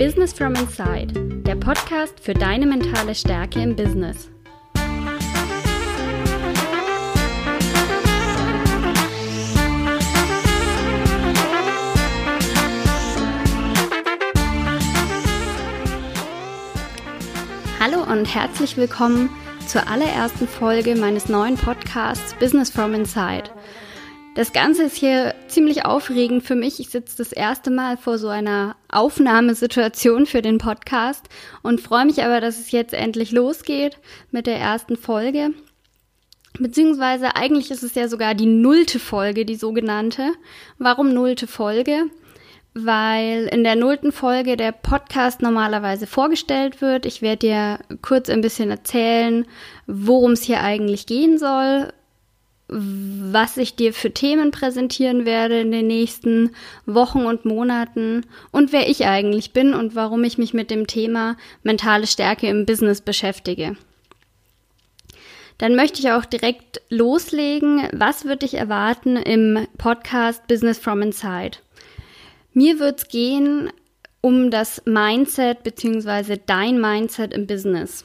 Business from Inside, der Podcast für deine mentale Stärke im Business. Hallo und herzlich willkommen zur allerersten Folge meines neuen Podcasts Business from Inside. Das Ganze ist hier ziemlich aufregend für mich. Ich sitze das erste Mal vor so einer Aufnahmesituation für den Podcast und freue mich aber, dass es jetzt endlich losgeht mit der ersten Folge. Beziehungsweise eigentlich ist es ja sogar die nullte Folge, die sogenannte. Warum nullte Folge? Weil in der nullten Folge der Podcast normalerweise vorgestellt wird. Ich werde dir kurz ein bisschen erzählen, worum es hier eigentlich gehen soll, was ich dir für Themen präsentieren werde in den nächsten Wochen und Monaten und wer ich eigentlich bin und warum ich mich mit dem Thema mentale Stärke im Business beschäftige. Dann möchte ich auch direkt loslegen. Was wird dich erwarten im Podcast Business from Inside? Mir wird es gehen um das Mindset bzw. dein Mindset im Business.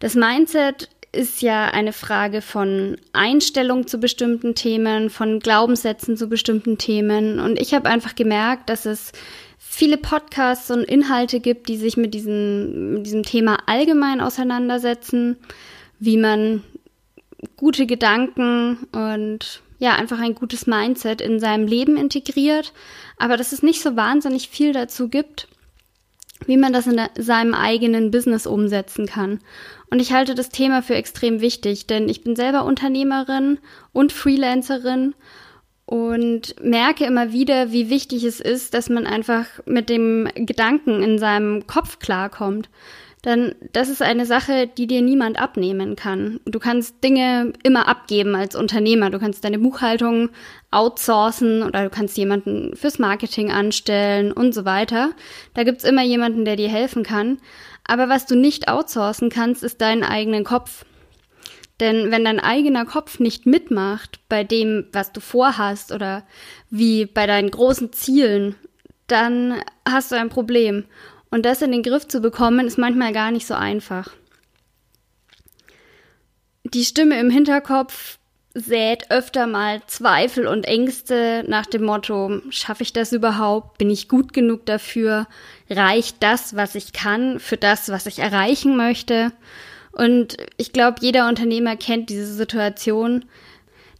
Das Mindset ist ja eine Frage von Einstellung zu bestimmten Themen, von Glaubenssätzen zu bestimmten Themen. Und ich habe einfach gemerkt, dass es viele Podcasts und Inhalte gibt, die sich mit diesem, mit diesem Thema allgemein auseinandersetzen, wie man gute Gedanken und ja, einfach ein gutes Mindset in seinem Leben integriert, aber dass es nicht so wahnsinnig viel dazu gibt, wie man das in seinem eigenen Business umsetzen kann. Und ich halte das Thema für extrem wichtig, denn ich bin selber Unternehmerin und Freelancerin und merke immer wieder, wie wichtig es ist, dass man einfach mit dem Gedanken in seinem Kopf klarkommt. Denn das ist eine Sache, die dir niemand abnehmen kann. Du kannst Dinge immer abgeben als Unternehmer. Du kannst deine Buchhaltung outsourcen oder du kannst jemanden fürs Marketing anstellen und so weiter. Da gibt's immer jemanden, der dir helfen kann. Aber was du nicht outsourcen kannst, ist deinen eigenen Kopf. Denn wenn dein eigener Kopf nicht mitmacht bei dem, was du vorhast oder wie bei deinen großen Zielen, dann hast du ein Problem. Und das in den Griff zu bekommen, ist manchmal gar nicht so einfach. Die Stimme im Hinterkopf sät öfter mal Zweifel und Ängste nach dem Motto, schaffe ich das überhaupt? Bin ich gut genug dafür? Reicht das, was ich kann, für das, was ich erreichen möchte? Und ich glaube, jeder Unternehmer kennt diese Situation,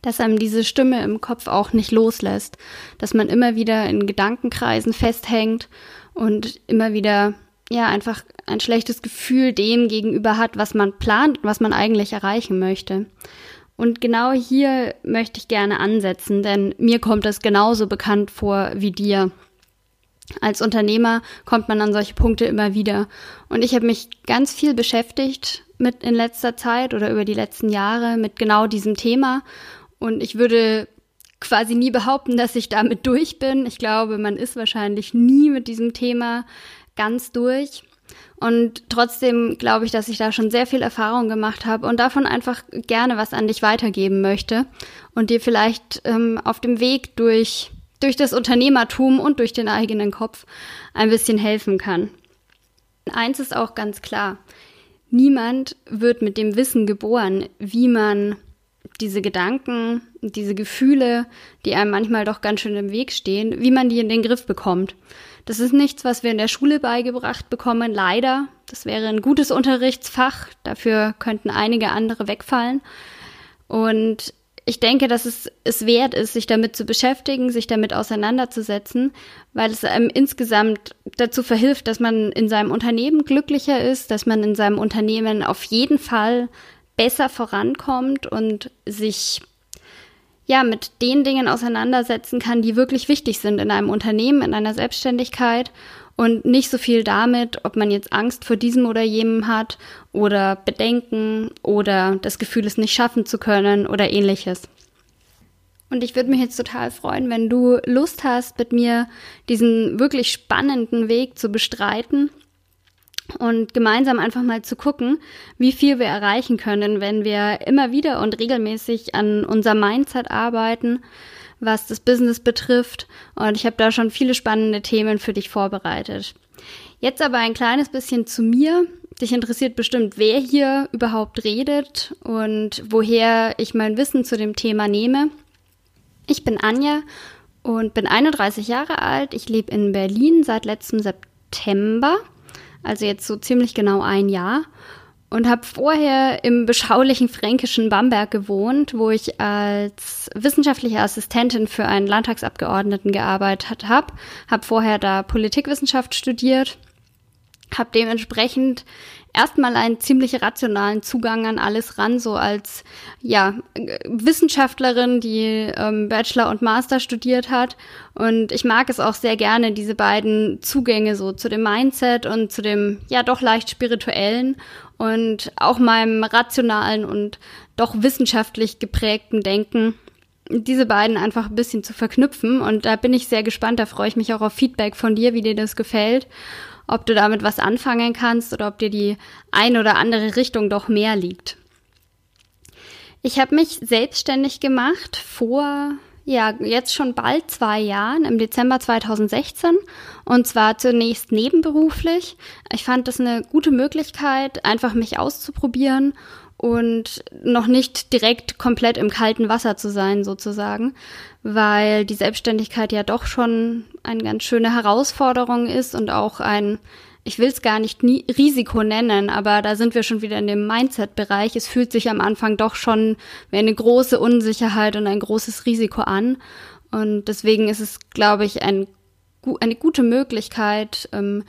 dass einem diese Stimme im Kopf auch nicht loslässt, dass man immer wieder in Gedankenkreisen festhängt und immer wieder ja einfach ein schlechtes Gefühl dem gegenüber hat, was man plant, was man eigentlich erreichen möchte. Und genau hier möchte ich gerne ansetzen, denn mir kommt es genauso bekannt vor wie dir. Als Unternehmer kommt man an solche Punkte immer wieder. Und ich habe mich ganz viel beschäftigt mit in letzter Zeit oder über die letzten Jahre mit genau diesem Thema. Und ich würde quasi nie behaupten, dass ich damit durch bin. Ich glaube, man ist wahrscheinlich nie mit diesem Thema ganz durch. Und trotzdem glaube ich, dass ich da schon sehr viel Erfahrung gemacht habe und davon einfach gerne was an dich weitergeben möchte und dir vielleicht ähm, auf dem Weg durch, durch das Unternehmertum und durch den eigenen Kopf ein bisschen helfen kann. Eins ist auch ganz klar. Niemand wird mit dem Wissen geboren, wie man diese Gedanken, diese Gefühle, die einem manchmal doch ganz schön im Weg stehen, wie man die in den Griff bekommt. Das ist nichts, was wir in der Schule beigebracht bekommen, leider. Das wäre ein gutes Unterrichtsfach. Dafür könnten einige andere wegfallen. Und ich denke, dass es es wert ist, sich damit zu beschäftigen, sich damit auseinanderzusetzen, weil es einem insgesamt dazu verhilft, dass man in seinem Unternehmen glücklicher ist, dass man in seinem Unternehmen auf jeden Fall besser vorankommt und sich ja, mit den Dingen auseinandersetzen kann, die wirklich wichtig sind in einem Unternehmen, in einer Selbstständigkeit und nicht so viel damit, ob man jetzt Angst vor diesem oder jenem hat oder Bedenken oder das Gefühl, es nicht schaffen zu können oder ähnliches. Und ich würde mich jetzt total freuen, wenn du Lust hast, mit mir diesen wirklich spannenden Weg zu bestreiten und gemeinsam einfach mal zu gucken, wie viel wir erreichen können, wenn wir immer wieder und regelmäßig an unser Mindset arbeiten, was das Business betrifft. Und ich habe da schon viele spannende Themen für dich vorbereitet. Jetzt aber ein kleines bisschen zu mir. Dich interessiert bestimmt, wer hier überhaupt redet und woher ich mein Wissen zu dem Thema nehme. Ich bin Anja und bin 31 Jahre alt. Ich lebe in Berlin seit letztem September, also jetzt so ziemlich genau ein Jahr. Und habe vorher im beschaulichen fränkischen Bamberg gewohnt, wo ich als wissenschaftliche Assistentin für einen Landtagsabgeordneten gearbeitet habe. Habe vorher da Politikwissenschaft studiert habe dementsprechend erstmal einen ziemlich rationalen Zugang an alles ran, so als ja Wissenschaftlerin, die ähm, Bachelor und Master studiert hat. Und ich mag es auch sehr gerne, diese beiden Zugänge so zu dem Mindset und zu dem ja doch leicht spirituellen und auch meinem rationalen und doch wissenschaftlich geprägten Denken diese beiden einfach ein bisschen zu verknüpfen. Und da bin ich sehr gespannt. Da freue ich mich auch auf Feedback von dir, wie dir das gefällt ob du damit was anfangen kannst oder ob dir die ein oder andere Richtung doch mehr liegt. Ich habe mich selbstständig gemacht vor, ja, jetzt schon bald zwei Jahren, im Dezember 2016. Und zwar zunächst nebenberuflich. Ich fand das eine gute Möglichkeit, einfach mich auszuprobieren und noch nicht direkt komplett im kalten Wasser zu sein, sozusagen, weil die Selbstständigkeit ja doch schon eine ganz schöne Herausforderung ist und auch ein, ich will es gar nicht nie, Risiko nennen, aber da sind wir schon wieder in dem Mindset-Bereich. Es fühlt sich am Anfang doch schon wie eine große Unsicherheit und ein großes Risiko an. Und deswegen ist es, glaube ich, ein, eine gute Möglichkeit, ähm,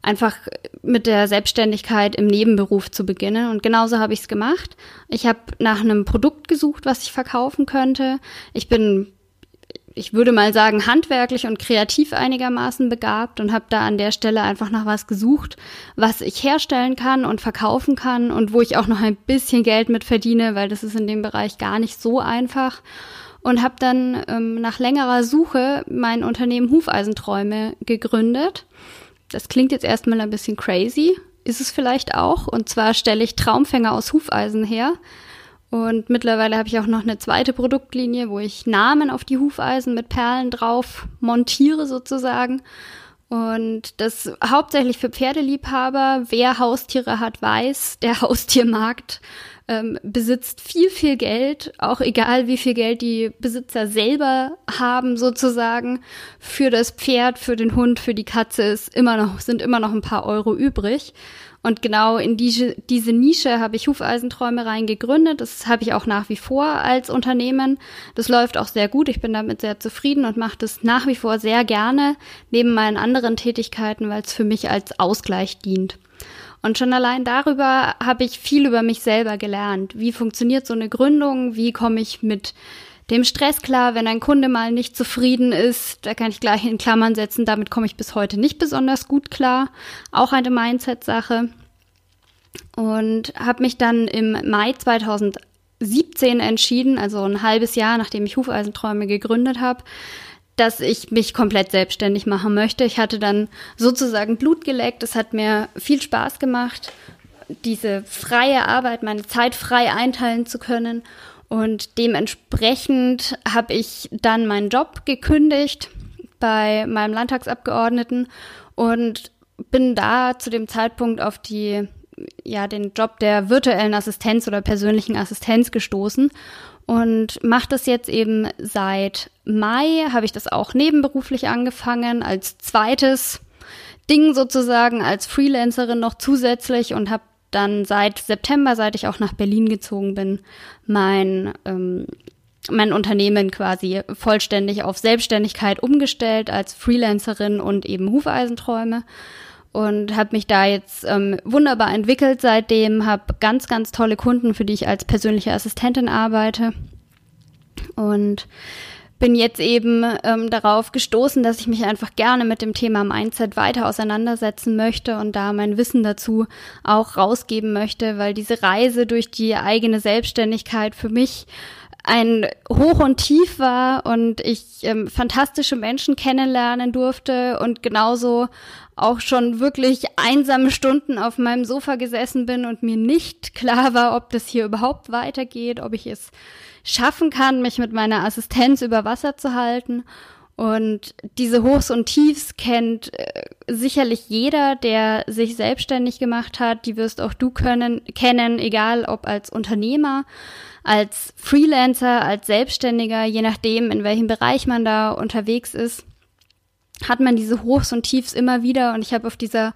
einfach mit der Selbstständigkeit im Nebenberuf zu beginnen. Und genauso habe ich es gemacht. Ich habe nach einem Produkt gesucht, was ich verkaufen könnte. Ich bin ich würde mal sagen, handwerklich und kreativ einigermaßen begabt und habe da an der Stelle einfach nach was gesucht, was ich herstellen kann und verkaufen kann und wo ich auch noch ein bisschen Geld mit verdiene, weil das ist in dem Bereich gar nicht so einfach. Und habe dann ähm, nach längerer Suche mein Unternehmen Hufeisenträume gegründet. Das klingt jetzt erstmal ein bisschen crazy, ist es vielleicht auch. Und zwar stelle ich Traumfänger aus Hufeisen her und mittlerweile habe ich auch noch eine zweite Produktlinie, wo ich Namen auf die Hufeisen mit Perlen drauf montiere sozusagen. Und das hauptsächlich für Pferdeliebhaber. Wer Haustiere hat, weiß, der Haustiermarkt ähm, besitzt viel, viel Geld, auch egal wie viel Geld die Besitzer selber haben sozusagen. Für das Pferd, für den Hund, für die Katze ist immer noch, sind immer noch ein paar Euro übrig. Und genau in diese, diese Nische habe ich Hufeisenträumereien gegründet. Das habe ich auch nach wie vor als Unternehmen. Das läuft auch sehr gut. Ich bin damit sehr zufrieden und mache das nach wie vor sehr gerne neben meinen anderen Tätigkeiten, weil es für mich als Ausgleich dient. Und schon allein darüber habe ich viel über mich selber gelernt. Wie funktioniert so eine Gründung? Wie komme ich mit dem Stress klar, wenn ein Kunde mal nicht zufrieden ist, da kann ich gleich in Klammern setzen, damit komme ich bis heute nicht besonders gut klar. Auch eine Mindset-Sache. Und habe mich dann im Mai 2017 entschieden, also ein halbes Jahr nachdem ich Hufeisenträume gegründet habe, dass ich mich komplett selbstständig machen möchte. Ich hatte dann sozusagen Blut geleckt. Es hat mir viel Spaß gemacht, diese freie Arbeit, meine Zeit frei einteilen zu können und dementsprechend habe ich dann meinen Job gekündigt bei meinem Landtagsabgeordneten und bin da zu dem Zeitpunkt auf die ja den Job der virtuellen Assistenz oder persönlichen Assistenz gestoßen und mache das jetzt eben seit Mai. Habe ich das auch nebenberuflich angefangen als zweites Ding sozusagen als Freelancerin noch zusätzlich und habe dann seit September, seit ich auch nach Berlin gezogen bin, mein, ähm, mein Unternehmen quasi vollständig auf Selbstständigkeit umgestellt als Freelancerin und eben Hufeisenträume. Und habe mich da jetzt ähm, wunderbar entwickelt seitdem, habe ganz, ganz tolle Kunden, für die ich als persönliche Assistentin arbeite. Und bin jetzt eben ähm, darauf gestoßen, dass ich mich einfach gerne mit dem Thema Mindset weiter auseinandersetzen möchte und da mein Wissen dazu auch rausgeben möchte, weil diese Reise durch die eigene Selbstständigkeit für mich ein Hoch und Tief war und ich ähm, fantastische Menschen kennenlernen durfte und genauso auch schon wirklich einsame Stunden auf meinem Sofa gesessen bin und mir nicht klar war, ob das hier überhaupt weitergeht, ob ich es schaffen kann, mich mit meiner Assistenz über Wasser zu halten. Und diese Hochs und Tiefs kennt äh, sicherlich jeder, der sich selbstständig gemacht hat. Die wirst auch du können, kennen, egal ob als Unternehmer, als Freelancer, als Selbstständiger, je nachdem, in welchem Bereich man da unterwegs ist, hat man diese Hochs und Tiefs immer wieder. Und ich habe auf dieser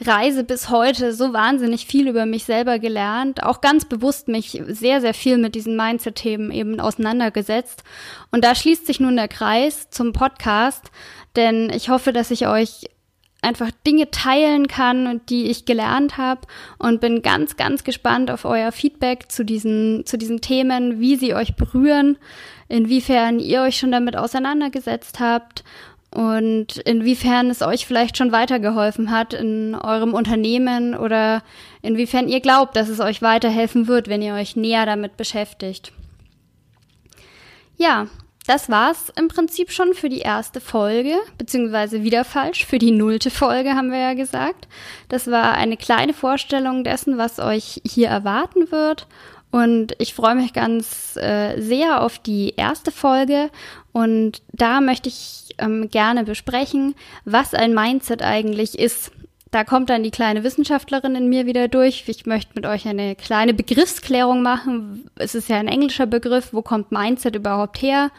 Reise bis heute so wahnsinnig viel über mich selber gelernt, auch ganz bewusst mich sehr, sehr viel mit diesen Mindset-Themen eben auseinandergesetzt. Und da schließt sich nun der Kreis zum Podcast, denn ich hoffe, dass ich euch einfach Dinge teilen kann, die ich gelernt habe und bin ganz, ganz gespannt auf euer Feedback zu diesen, zu diesen Themen, wie sie euch berühren, inwiefern ihr euch schon damit auseinandergesetzt habt und inwiefern es euch vielleicht schon weitergeholfen hat in eurem Unternehmen oder inwiefern ihr glaubt, dass es euch weiterhelfen wird, wenn ihr euch näher damit beschäftigt. Ja, das war's im Prinzip schon für die erste Folge, beziehungsweise wieder falsch, für die nullte Folge haben wir ja gesagt. Das war eine kleine Vorstellung dessen, was euch hier erwarten wird. Und ich freue mich ganz äh, sehr auf die erste Folge. Und da möchte ich ähm, gerne besprechen, was ein Mindset eigentlich ist. Da kommt dann die kleine Wissenschaftlerin in mir wieder durch. Ich möchte mit euch eine kleine Begriffsklärung machen. Es ist ja ein englischer Begriff. Wo kommt Mindset überhaupt her?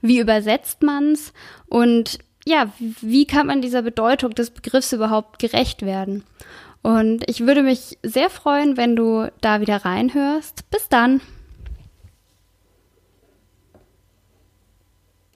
Wie übersetzt man's? Und ja, wie kann man dieser Bedeutung des Begriffs überhaupt gerecht werden? Und ich würde mich sehr freuen, wenn du da wieder reinhörst. Bis dann!